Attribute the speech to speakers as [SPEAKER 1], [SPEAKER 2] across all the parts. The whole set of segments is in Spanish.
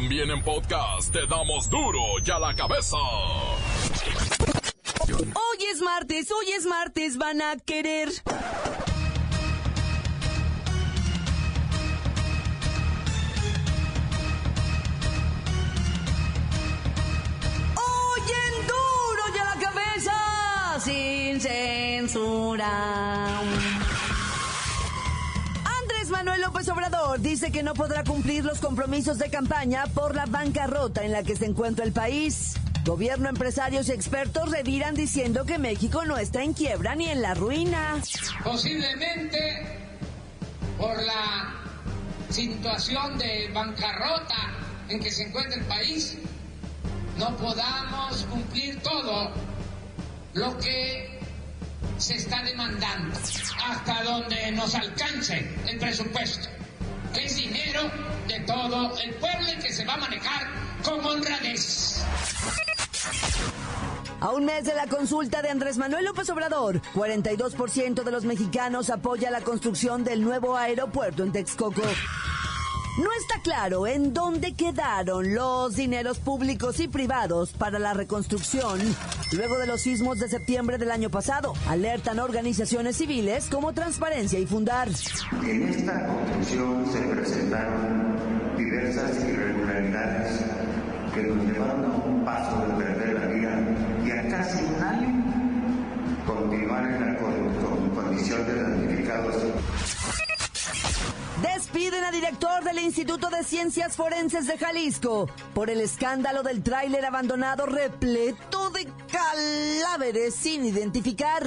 [SPEAKER 1] También en podcast te damos duro y a la cabeza.
[SPEAKER 2] Hoy es martes, hoy es martes, van a querer. Hoy en duro y a la cabeza, sin censura. López Obrador dice que no podrá cumplir los compromisos de campaña por la bancarrota en la que se encuentra el país. Gobierno, empresarios y expertos reviran diciendo que México no está en quiebra ni en la ruina.
[SPEAKER 3] Posiblemente por la situación de bancarrota en que se encuentra el país, no podamos cumplir todo lo que se está demandando hasta donde nos alcance el presupuesto, es dinero de todo el pueblo que se va a manejar con honradez.
[SPEAKER 2] A un mes de la consulta de Andrés Manuel López Obrador, 42% de los mexicanos apoya la construcción del nuevo aeropuerto en Texcoco. No está claro en dónde quedaron los dineros públicos y privados para la reconstrucción luego de los sismos de septiembre del año pasado. Alertan organizaciones civiles como Transparencia y Fundar.
[SPEAKER 4] En esta construcción se presentaron diversas irregularidades que nos llevaron a un paso de perder la vida y a casi un año continuar en condición de damnificados.
[SPEAKER 2] Despiden a director del Instituto de Ciencias Forenses de Jalisco por el escándalo del tráiler abandonado repleto de cadáveres sin identificar.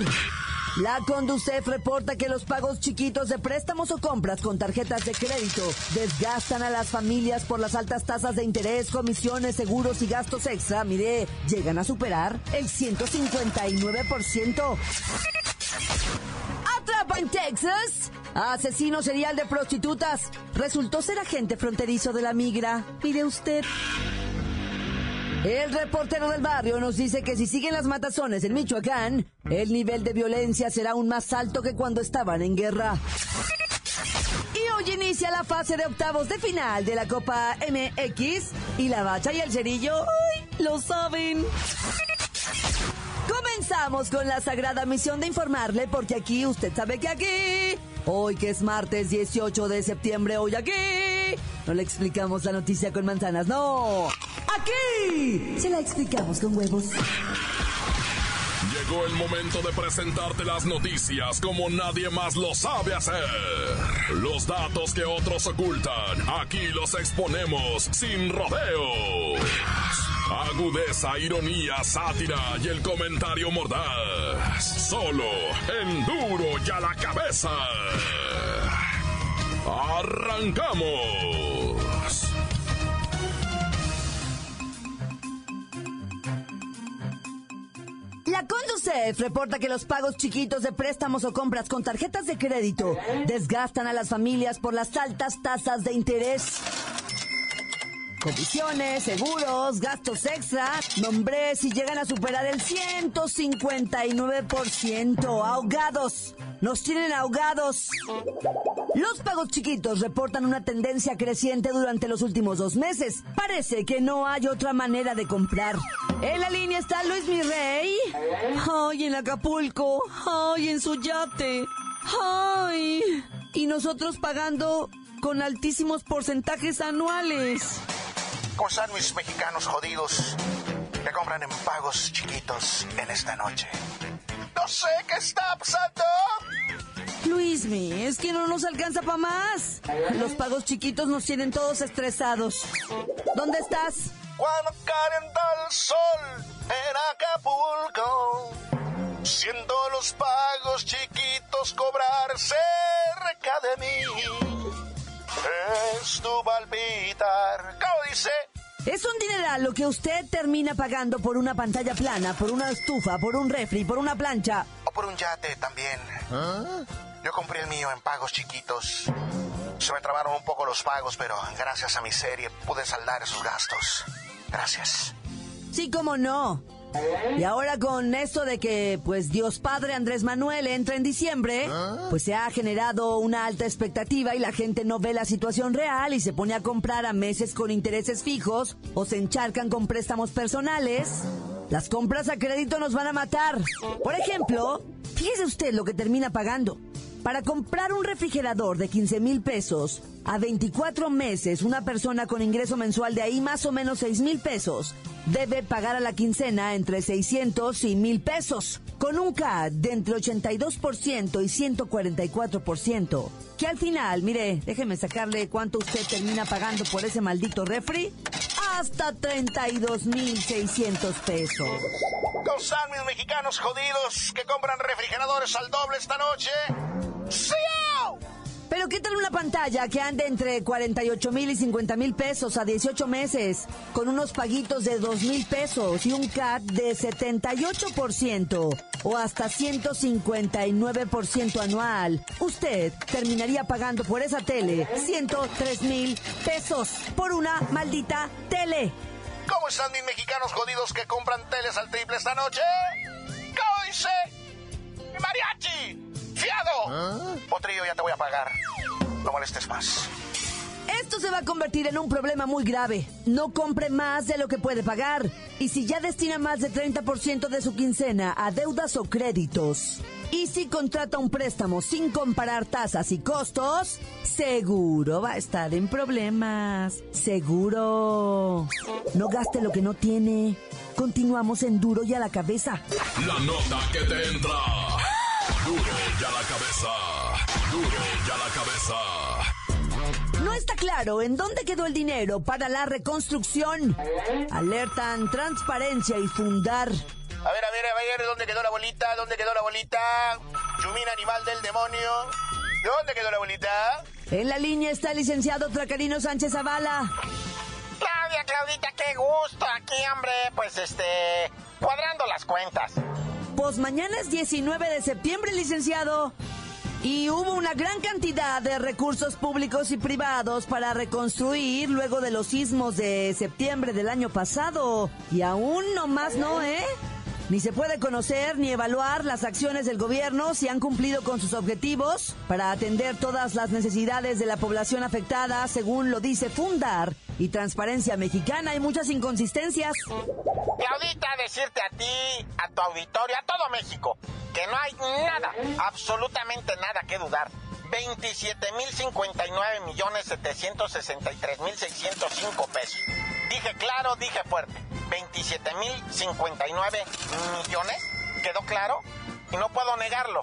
[SPEAKER 2] La Conducef reporta que los pagos chiquitos de préstamos o compras con tarjetas de crédito desgastan a las familias por las altas tasas de interés, comisiones, seguros y gastos extra. Mire, llegan a superar el 159%. En Texas. Asesino serial de prostitutas. Resultó ser agente fronterizo de la migra. Mire usted. El reportero del barrio nos dice que si siguen las matazones en Michoacán, el nivel de violencia será aún más alto que cuando estaban en guerra. Y hoy inicia la fase de octavos de final de la Copa MX y la bacha y el cerillo, ¡ay! Lo saben. Comenzamos con la sagrada misión de informarle, porque aquí, usted sabe que aquí, hoy que es martes 18 de septiembre, hoy aquí, no le explicamos la noticia con manzanas, no. Aquí se la explicamos con huevos.
[SPEAKER 1] Llegó el momento de presentarte las noticias como nadie más lo sabe hacer. Los datos que otros ocultan, aquí los exponemos sin rodeos. Agudeza, ironía, sátira y el comentario mordaz. Solo en duro y a la cabeza. ¡Arrancamos!
[SPEAKER 2] La Conducef reporta que los pagos chiquitos de préstamos o compras con tarjetas de crédito desgastan a las familias por las altas tasas de interés. Comisiones, seguros, gastos extra, nombre si llegan a superar el 159%. Ahogados. Nos tienen ahogados. Los pagos chiquitos reportan una tendencia creciente durante los últimos dos meses. Parece que no hay otra manera de comprar. En la línea está Luis Mirrey. Ay, en Acapulco. Ay, en su yate. Ay. Y nosotros pagando con altísimos porcentajes anuales.
[SPEAKER 5] ¿Cómo están mis mexicanos jodidos que compran en pagos chiquitos en esta noche? No sé qué está pasando.
[SPEAKER 2] Luismi, es que no nos alcanza para más. Los pagos chiquitos nos tienen todos estresados. ¿Dónde estás?
[SPEAKER 5] Cuando calienta el sol en Acapulco, siendo los pagos chiquitos cobrar cerca de mí. Es tu palpitar. ¿Cómo dice?
[SPEAKER 2] Es un dineral lo que usted termina pagando por una pantalla plana, por una estufa, por un refri, por una plancha.
[SPEAKER 5] O por un yate también. Yo compré el mío en pagos chiquitos. Se me trabaron un poco los pagos, pero gracias a mi serie pude saldar esos gastos. Gracias.
[SPEAKER 2] Sí, cómo no. Y ahora con esto de que pues Dios Padre Andrés Manuel entra en diciembre, pues se ha generado una alta expectativa y la gente no ve la situación real y se pone a comprar a meses con intereses fijos o se encharcan con préstamos personales. Las compras a crédito nos van a matar. Por ejemplo, fíjese usted lo que termina pagando. Para comprar un refrigerador de 15 mil pesos a 24 meses, una persona con ingreso mensual de ahí más o menos 6 mil pesos debe pagar a la quincena entre 600 y 1000 pesos, con un CAD de entre 82% y 144%, que al final, mire, déjeme sacarle cuánto usted termina pagando por ese maldito refri, hasta 32.600 pesos.
[SPEAKER 5] ¿Cómo están mis mexicanos jodidos que compran refrigeradores al doble esta noche? ¡Sí!
[SPEAKER 2] Pero ¿qué tal una pantalla que ande entre 48 mil y 50 mil pesos a 18 meses, con unos paguitos de 2 mil pesos y un CAT de 78% o hasta 159% anual? Usted terminaría pagando por esa tele 103 mil pesos por una maldita tele.
[SPEAKER 5] ¿Cómo están mis mexicanos jodidos que compran teles al triple esta noche? ¿Cómo dice? ¡Mi mariachi! ¡Fiado! Potrillo, ya te voy a pagar. No molestes más.
[SPEAKER 2] Esto se va a convertir en un problema muy grave. No compre más de lo que puede pagar. Y si ya destina más de 30% de su quincena a deudas o créditos, y si contrata un préstamo sin comparar tasas y costos, seguro va a estar en problemas. Seguro. No gaste lo que no tiene. Continuamos en duro y a la cabeza.
[SPEAKER 1] La nota que te entra. Duro y a la cabeza. Duro y a la cabeza.
[SPEAKER 2] No está claro en dónde quedó el dinero para la reconstrucción. Alertan transparencia y fundar.
[SPEAKER 5] A ver, a ver, a ver, ¿dónde quedó la bolita? ¿Dónde quedó la bolita? Chumín animal del demonio. ¿Dónde quedó la bolita?
[SPEAKER 2] En la línea está el licenciado Tracarino Sánchez Zavala.
[SPEAKER 6] Claudia, Claudita, qué gusto aquí, hombre. Pues este, cuadrando las cuentas.
[SPEAKER 2] Pues mañana es 19 de septiembre, licenciado. Y hubo una gran cantidad de recursos públicos y privados para reconstruir luego de los sismos de septiembre del año pasado. Y aún no más no, ¿eh? Ni se puede conocer ni evaluar las acciones del gobierno si han cumplido con sus objetivos para atender todas las necesidades de la población afectada, según lo dice Fundar y Transparencia Mexicana. Hay muchas inconsistencias.
[SPEAKER 6] Claudita, decirte a ti, a tu auditorio, a todo México, que no hay nada, absolutamente nada que dudar. 27.059 millones 763 mil 605 pesos. Dije claro, dije fuerte. 27.059 millones. ¿Quedó claro? Y no puedo negarlo.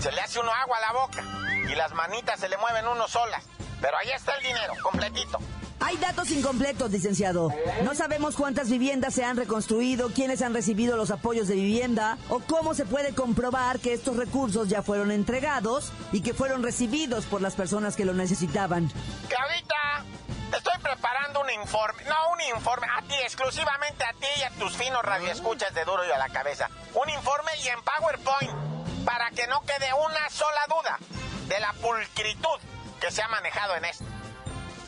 [SPEAKER 6] Se le hace uno agua a la boca y las manitas se le mueven uno solas. Pero ahí está el dinero, completito.
[SPEAKER 2] Hay datos incompletos, licenciado. No sabemos cuántas viviendas se han reconstruido, quiénes han recibido los apoyos de vivienda o cómo se puede comprobar que estos recursos ya fueron entregados y que fueron recibidos por las personas que lo necesitaban.
[SPEAKER 6] Estoy un informe, no un informe, a ti, exclusivamente a ti y a tus finos radioescuchas de duro y a la cabeza. Un informe y en PowerPoint, para que no quede una sola duda de la pulcritud que se ha manejado en esto.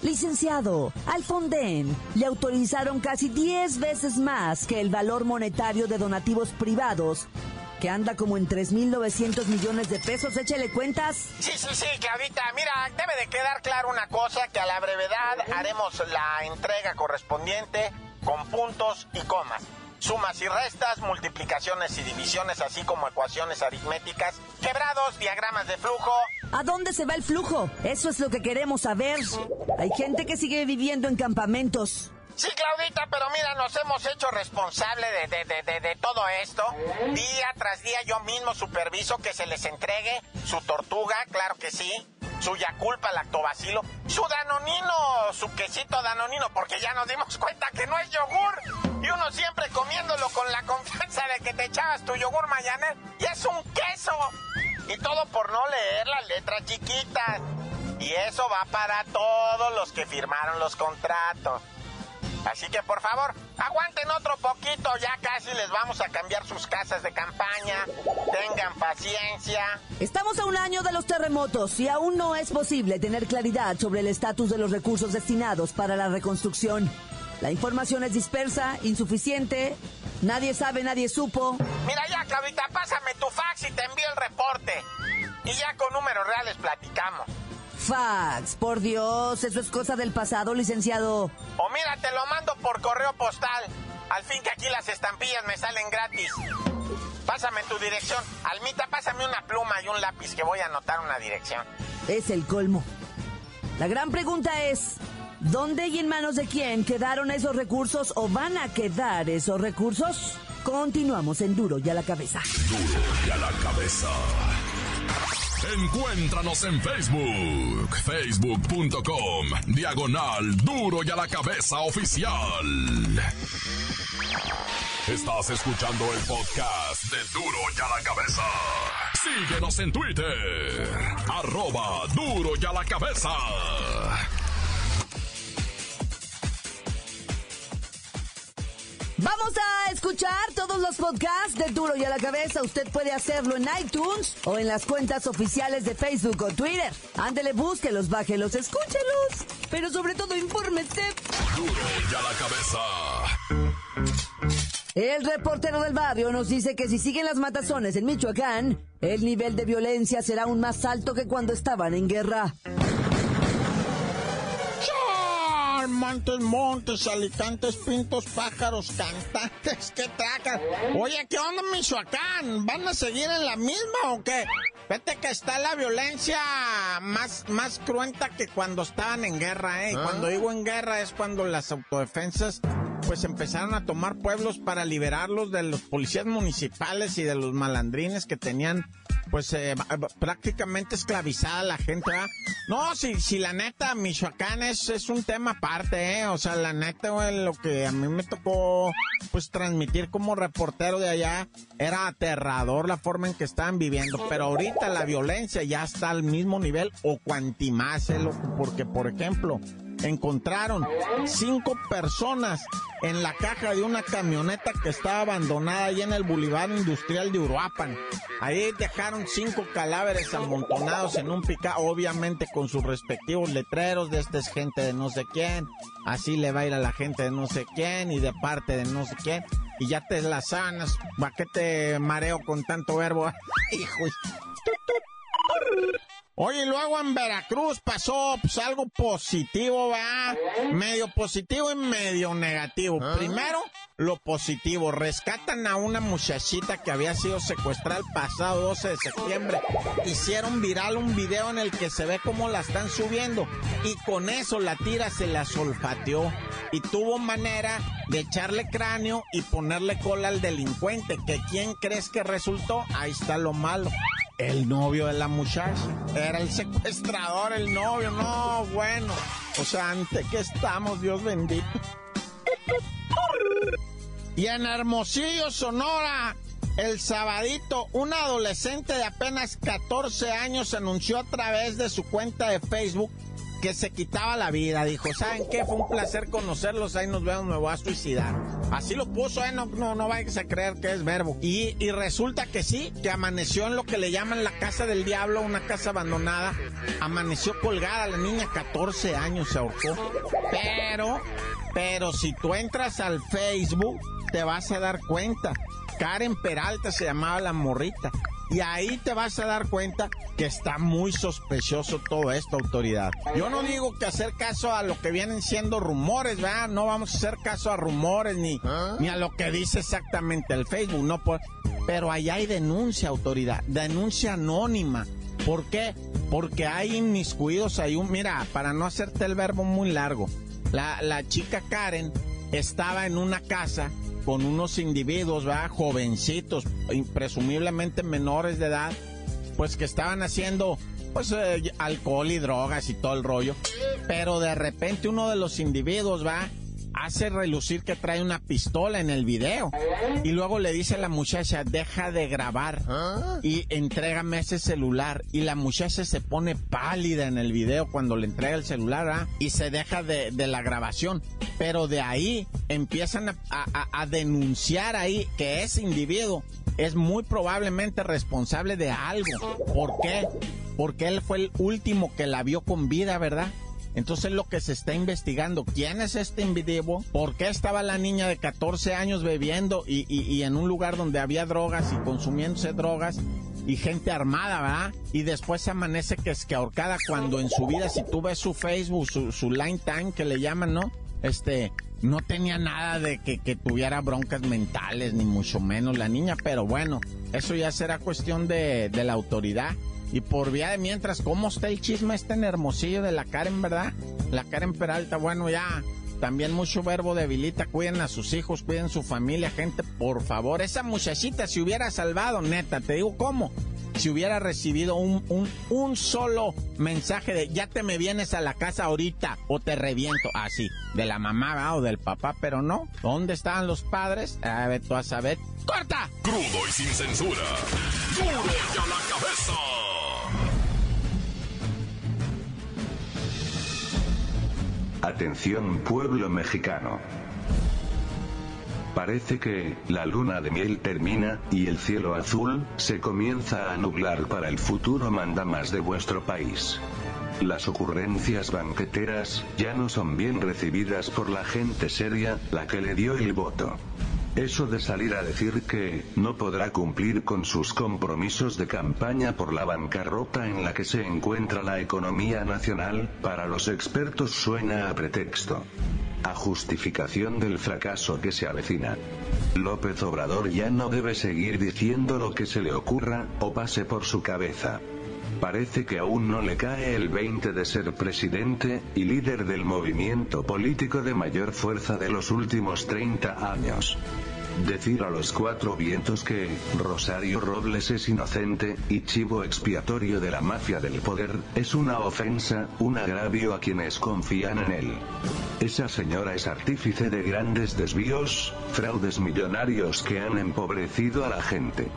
[SPEAKER 2] Licenciado, al Fonden le autorizaron casi 10 veces más que el valor monetario de donativos privados, que anda como en 3.900 millones de pesos. Échele cuentas.
[SPEAKER 6] Sí, sí, sí, Claudita. Mira, debe de quedar claro una cosa, que a la brevedad haremos la entrega correspondiente con puntos y comas. Sumas y restas, multiplicaciones y divisiones, así como ecuaciones aritméticas, quebrados, diagramas de flujo.
[SPEAKER 2] ¿A dónde se va el flujo? Eso es lo que queremos saber. Hay gente que sigue viviendo en campamentos.
[SPEAKER 6] Sí, Claudita, pero mira, nos hemos hecho responsable de, de, de, de, todo esto. Día tras día yo mismo superviso que se les entregue su tortuga, claro que sí, su Yaculpa lactobacilo, su danonino, su quesito danonino, porque ya nos dimos cuenta que no es yogur. Y uno siempre comiéndolo con la confianza de que te echabas tu yogur mañaner y es un queso. Y todo por no leer las letras chiquitas. Y eso va para todos los que firmaron los contratos. Así que por favor, aguanten otro poquito, ya casi les vamos a cambiar sus casas de campaña. Tengan paciencia.
[SPEAKER 2] Estamos a un año de los terremotos y aún no es posible tener claridad sobre el estatus de los recursos destinados para la reconstrucción. La información es dispersa, insuficiente Nadie sabe, nadie supo.
[SPEAKER 6] Mira ya, Claudita, pásame tu fax y te envío el reporte. Y ya con números reales platicamos.
[SPEAKER 2] Fax, por Dios, eso es cosa del pasado, licenciado.
[SPEAKER 6] O mira, te lo mando por correo postal. Al fin que aquí las estampillas me salen gratis. Pásame tu dirección. Almita, pásame una pluma y un lápiz que voy a anotar una dirección.
[SPEAKER 2] Es el colmo. La gran pregunta es, ¿dónde y en manos de quién quedaron esos recursos o van a quedar esos recursos? Continuamos en Duro y a la cabeza.
[SPEAKER 1] Duro y a la cabeza. Encuéntranos en Facebook, facebook.com, diagonal Duro y a la cabeza oficial. Estás escuchando el podcast de Duro y a la cabeza. Síguenos en Twitter, arroba Duro y a la cabeza.
[SPEAKER 2] Vamos a escuchar todos los podcasts de Duro y a la cabeza. Usted puede hacerlo en iTunes o en las cuentas oficiales de Facebook o Twitter. Ándele, búsquelos, bájelos, escúchelos. Pero sobre todo, infórmese.
[SPEAKER 1] Duro y a la cabeza.
[SPEAKER 2] El reportero del barrio nos dice que si siguen las matazones en Michoacán, el nivel de violencia será aún más alto que cuando estaban en guerra.
[SPEAKER 7] Montes, montes, alicantes, pintos, pájaros, cantantes, qué tracan. Oye, ¿qué onda, Michoacán? ¿Van a seguir en la misma o qué? Vete que está la violencia más, más cruenta que cuando estaban en guerra, ¿eh? Cuando digo en guerra es cuando las autodefensas pues empezaron a tomar pueblos para liberarlos de los policías municipales y de los malandrines que tenían pues eh, prácticamente esclavizada la gente. No, si, si la neta, Michoacán es, es un tema aparte, ¿eh? O sea, la neta, lo que a mí me tocó, pues, transmitir como reportero de allá, era aterrador la forma en que estaban viviendo. Pero ahorita la violencia ya está al mismo nivel o cuantimás, ¿eh? Porque, por ejemplo, encontraron cinco personas en la caja de una camioneta que estaba abandonada ahí en el Boulevard Industrial de Uruapan. Ahí dejaron cinco cadáveres amontonados en un pica, obviamente con sus respectivos letreros de esta es gente de no sé quién, así le va a ir a la gente de no sé quién y de parte de no sé quién. Y ya te las sanas, ¿para qué te mareo con tanto verbo? Hijo. Oye, luego en Veracruz pasó pues, algo positivo, va. Medio positivo y medio negativo. Primero, lo positivo. Rescatan a una muchachita que había sido secuestrada el pasado 12 de septiembre. Hicieron viral un video en el que se ve cómo la están subiendo. Y con eso la tira se la solfateó. Y tuvo manera de echarle cráneo y ponerle cola al delincuente. Que quién crees que resultó? Ahí está lo malo el novio de la muchacha. Era el secuestrador, el novio. No, bueno. O sea, ante que estamos, Dios bendito. Y en Hermosillo, Sonora, el sabadito, un adolescente de apenas 14 años anunció a través de su cuenta de Facebook que se quitaba la vida. Dijo, ¿saben qué? Fue un placer conocerlos, ahí nos vemos, me voy a suicidar. Así lo puso, ¿eh? No, no, no vayas a creer que es verbo. Y, y resulta que sí, que amaneció en lo que le llaman la casa del diablo, una casa abandonada. Amaneció colgada, la niña 14 años se ahorcó. Pero, pero si tú entras al Facebook, te vas a dar cuenta. Karen Peralta se llamaba la morrita. Y ahí te vas a dar cuenta que está muy sospechoso todo esto, autoridad. Yo no digo que hacer caso a lo que vienen siendo rumores, ¿verdad? No vamos a hacer caso a rumores ni, ni a lo que dice exactamente el Facebook, no. Pero ahí hay denuncia, autoridad, denuncia anónima. ¿Por qué? Porque hay inmiscuidos, hay un, mira, para no hacerte el verbo muy largo, la, la chica Karen estaba en una casa con unos individuos, ¿verdad? Jovencitos, presumiblemente menores de edad, pues que estaban haciendo, pues, eh, alcohol y drogas y todo el rollo. Pero de repente uno de los individuos, va hace relucir que trae una pistola en el video. Y luego le dice a la muchacha, deja de grabar y entrégame ese celular. Y la muchacha se pone pálida en el video cuando le entrega el celular ¿ah? y se deja de, la grabación. Pero de ahí empiezan a, a denunciar ahí que ese individuo es muy probablemente responsable de algo. ¿Por qué? Porque él fue el último que la vio con vida, ¿verdad? Entonces lo que se está investigando, ¿quién es este individuo? ¿Por qué estaba la niña de 14 años bebiendo y, y en un lugar donde había drogas y consumiéndose drogas? y gente armada, ¿verdad? Y después amanece que es que ahorcada cuando en su vida, si tú ves su Facebook, su, su line time que le llaman, ¿no? Este, no tenía nada de que, que, tuviera broncas mentales, ni mucho menos la niña, pero bueno, eso ya será cuestión de, de la autoridad. Y por vía de mientras, ¿cómo está el chisme este en Hermosillo de la Karen, verdad? La Karen Peralta, bueno, ya, también mucho verbo debilita, cuiden a sus hijos, cuiden su familia, gente, por favor. Esa muchachita se hubiera salvado, neta, te digo cómo. Si hubiera recibido un, un, un solo mensaje de ya te me vienes a la casa ahorita o te reviento, así, de la mamá o del papá, pero no. ¿Dónde estaban los padres? A ver, tú a saber. ¡Corta!
[SPEAKER 1] Crudo y sin censura. ¡Duro y a la cabeza!
[SPEAKER 8] Atención pueblo mexicano. Parece que, la luna de miel termina, y el cielo azul, se comienza a nublar para el futuro más de vuestro país. Las ocurrencias banqueteras, ya no son bien recibidas por la gente seria, la que le dio el voto. Eso de salir a decir que no podrá cumplir con sus compromisos de campaña por la bancarrota en la que se encuentra la economía nacional, para los expertos suena a pretexto. A justificación del fracaso que se avecina. López Obrador ya no debe seguir diciendo lo que se le ocurra, o pase por su cabeza. Parece que aún no le cae el 20 de ser presidente, y líder del movimiento político de mayor fuerza de los últimos 30 años. Decir a los cuatro vientos que Rosario Robles es inocente, y chivo expiatorio de la mafia del poder, es una ofensa, un agravio a quienes confían en él. Esa señora es artífice de grandes desvíos, fraudes millonarios que han empobrecido a la gente.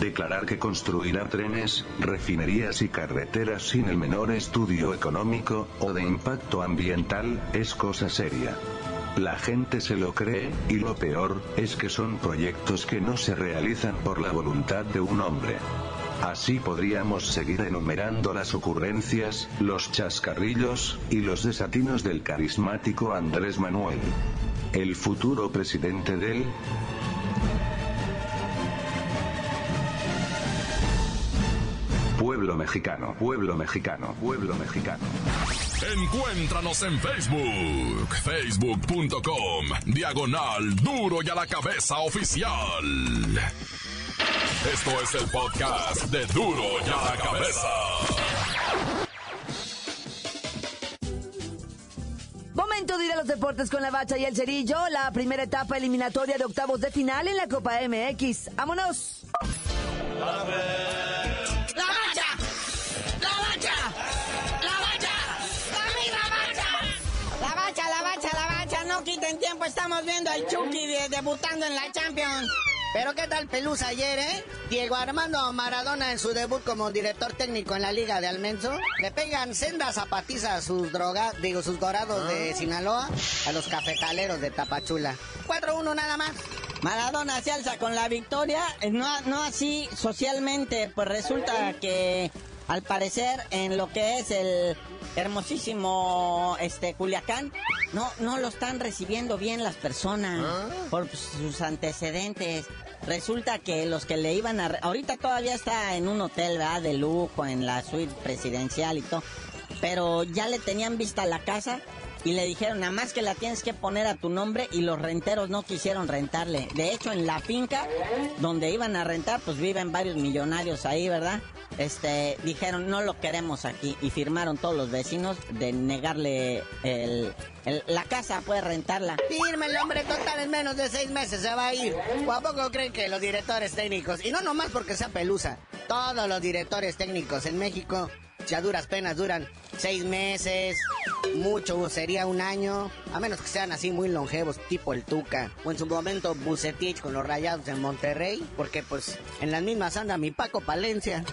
[SPEAKER 8] Declarar que construirá trenes, refinerías y carreteras sin el menor estudio económico, o de impacto ambiental, es cosa seria. La gente se lo cree, y lo peor, es que son proyectos que no se realizan por la voluntad de un hombre. Así podríamos seguir enumerando las ocurrencias, los chascarrillos, y los desatinos del carismático Andrés Manuel. El futuro presidente del... mexicano, pueblo mexicano, pueblo mexicano.
[SPEAKER 1] Encuéntranos en Facebook, facebook.com, diagonal duro y a la cabeza oficial. Esto es el podcast de duro y a la cabeza.
[SPEAKER 2] Momento de ir a los deportes con la bacha y el cerillo, la primera etapa eliminatoria de octavos de final en la Copa MX. ¡Vámonos!
[SPEAKER 9] ¡La quiten tiempo, estamos viendo al Chucky de- debutando en la Champions.
[SPEAKER 10] Pero qué tal Pelusa ayer, ¿eh? Diego Armando Maradona en su debut como director técnico en la Liga de Almenso. Le pegan sendas zapatizas a sus drogas, digo, sus dorados de Sinaloa, a los cafetaleros de Tapachula. 4-1 nada más.
[SPEAKER 9] Maradona se alza con la victoria, no, no así socialmente, pues resulta que al parecer en lo que es el hermosísimo este Culiacán, no, no lo están recibiendo bien las personas por sus antecedentes. Resulta que los que le iban a... re- Ahorita todavía está en un hotel, ¿verdad? De lujo, en la suite presidencial y todo. Pero ya le tenían vista la casa y le dijeron, nada más que la tienes que poner a tu nombre y los renteros no quisieron rentarle. De hecho, en la finca donde iban a rentar, pues viven varios millonarios ahí, ¿verdad? Este, dijeron, no lo queremos aquí y firmaron todos los vecinos de negarle el, la casa, puede rentarla.
[SPEAKER 10] Firme el hombre total en menos de seis meses se va a ir. ¿O poco creen que los directores técnicos, y no nomás porque sea Pelusa, todos los directores técnicos en México, ya duras penas duran seis meses, mucho sería un año, a menos que sean así muy longevos, tipo el Tuca, o en su momento Bucetich con los rayados en Monterrey, porque pues en las mismas anda mi Paco Palencia.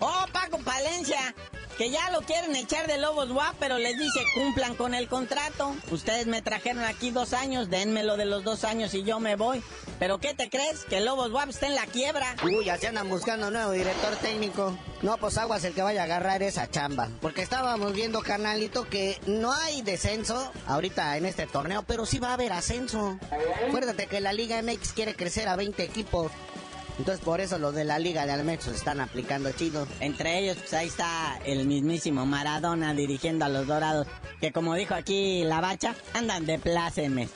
[SPEAKER 9] ¡Oh, Paco Palencia! Que ya lo quieren echar de Lobos WAP, pero les dice cumplan con el contrato. Ustedes me trajeron aquí dos años, denmelo de los dos años y yo me voy. ¿Pero qué te crees? Que Lobos WAP está en la quiebra.
[SPEAKER 10] Uy, ya se andan buscando nuevo director técnico. No, pues aguas el que vaya a agarrar esa chamba. Porque estábamos viendo, carnalito, que no hay descenso ahorita en este torneo, pero sí va a haber ascenso. Acuérdate que la Liga MX quiere crecer a 20 equipos. Entonces por eso los de la Liga de Almex se están aplicando chido.
[SPEAKER 9] Entre ellos, pues ahí está el mismísimo Maradona dirigiendo a los Dorados, que como dijo aquí la bacha, andan de pláceme.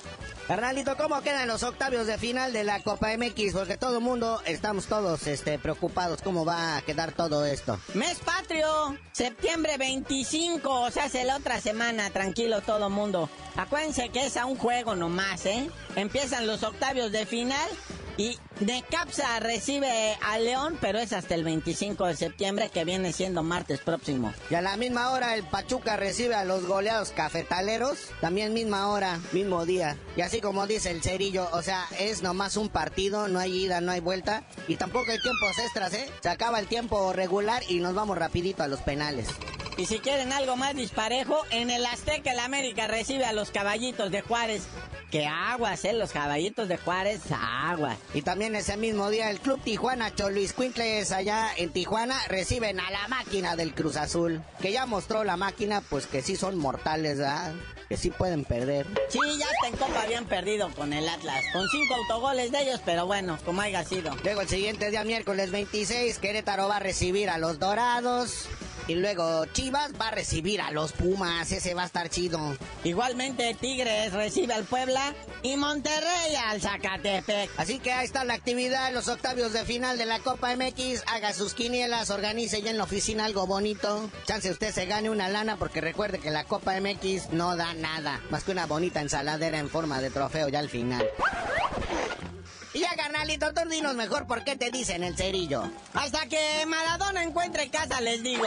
[SPEAKER 10] Carnalito, ¿cómo quedan los octavios de final de la Copa MX? Porque todo el mundo, estamos todos este, preocupados. ¿Cómo va a quedar todo esto?
[SPEAKER 9] Mes patrio, septiembre 25, o sea, hace la otra semana, tranquilo todo mundo. Acuérdense que es a un juego nomás, ¿eh? Empiezan los octavios de final y Necapsa recibe a León, pero es hasta el 25 de septiembre, que viene siendo martes próximo.
[SPEAKER 10] Y a la misma hora el Pachuca recibe a los goleados cafetaleros, también misma hora, mismo día. Y así como dice el cerillo, o sea, es nomás un partido, no hay ida, no hay vuelta, y tampoco hay tiempos extras, ¿eh? Se acaba el tiempo regular y nos vamos rapidito a los penales.
[SPEAKER 9] Y si quieren algo más disparejo, en el Azteca el América recibe a los caballitos de Juárez. Que aguas, eh, los caballitos de Juárez, aguas.
[SPEAKER 10] Y también ese mismo día el Club Tijuana Choluis Quintles allá en Tijuana reciben a la máquina del Cruz Azul. Que ya mostró la máquina, pues que sí son mortales, ¿verdad? Que sí pueden perder.
[SPEAKER 9] Sí, ya hasta en Copa habían perdido con el Atlas. Con cinco autogoles de ellos, pero bueno, como haya sido.
[SPEAKER 10] Luego el siguiente día, miércoles 26, Querétaro va a recibir a los Dorados. Y luego Chivas va a recibir a los Pumas, ese va a estar chido.
[SPEAKER 9] Igualmente Tigres recibe al Puebla y Monterrey al Zacatepec.
[SPEAKER 10] Así que ahí está la actividad, los octavios de final de la Copa MX. Haga sus quinielas, organice ya en la oficina algo bonito. Chance usted se gane una lana porque recuerde que la Copa MX no da nada, más que una bonita ensaladera en forma de trofeo ya al final. Carnalito, tú dinos mejor por qué te dicen el cerillo.
[SPEAKER 9] Hasta que Maradona encuentre casa, les digo.